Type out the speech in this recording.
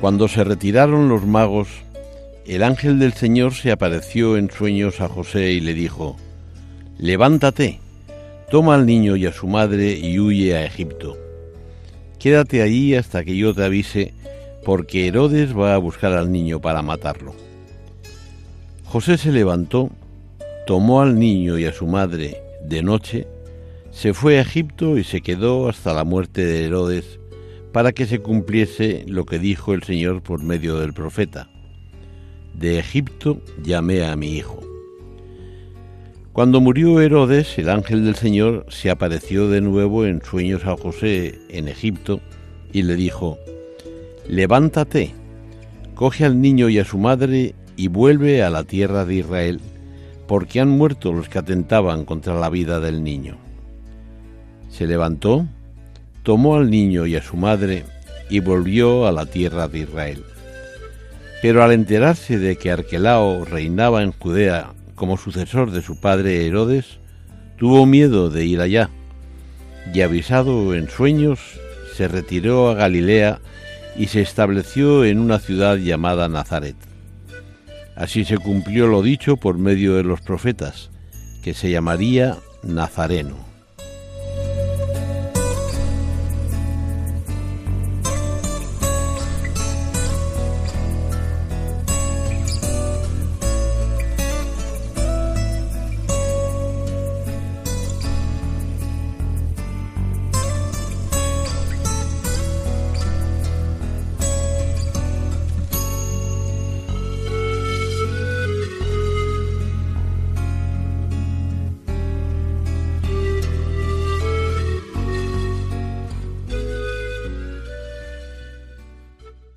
Cuando se retiraron los magos, el ángel del Señor se apareció en sueños a José y le dijo, Levántate, toma al niño y a su madre y huye a Egipto. Quédate allí hasta que yo te avise, porque Herodes va a buscar al niño para matarlo. José se levantó, tomó al niño y a su madre de noche, se fue a Egipto y se quedó hasta la muerte de Herodes, para que se cumpliese lo que dijo el Señor por medio del profeta. De Egipto llamé a mi hijo. Cuando murió Herodes, el ángel del Señor se apareció de nuevo en sueños a José en Egipto y le dijo, Levántate, coge al niño y a su madre y vuelve a la tierra de Israel, porque han muerto los que atentaban contra la vida del niño. Se levantó, tomó al niño y a su madre y volvió a la tierra de Israel. Pero al enterarse de que Arquelao reinaba en Judea como sucesor de su padre Herodes, tuvo miedo de ir allá, y avisado en sueños, se retiró a Galilea y se estableció en una ciudad llamada Nazaret. Así se cumplió lo dicho por medio de los profetas, que se llamaría Nazareno.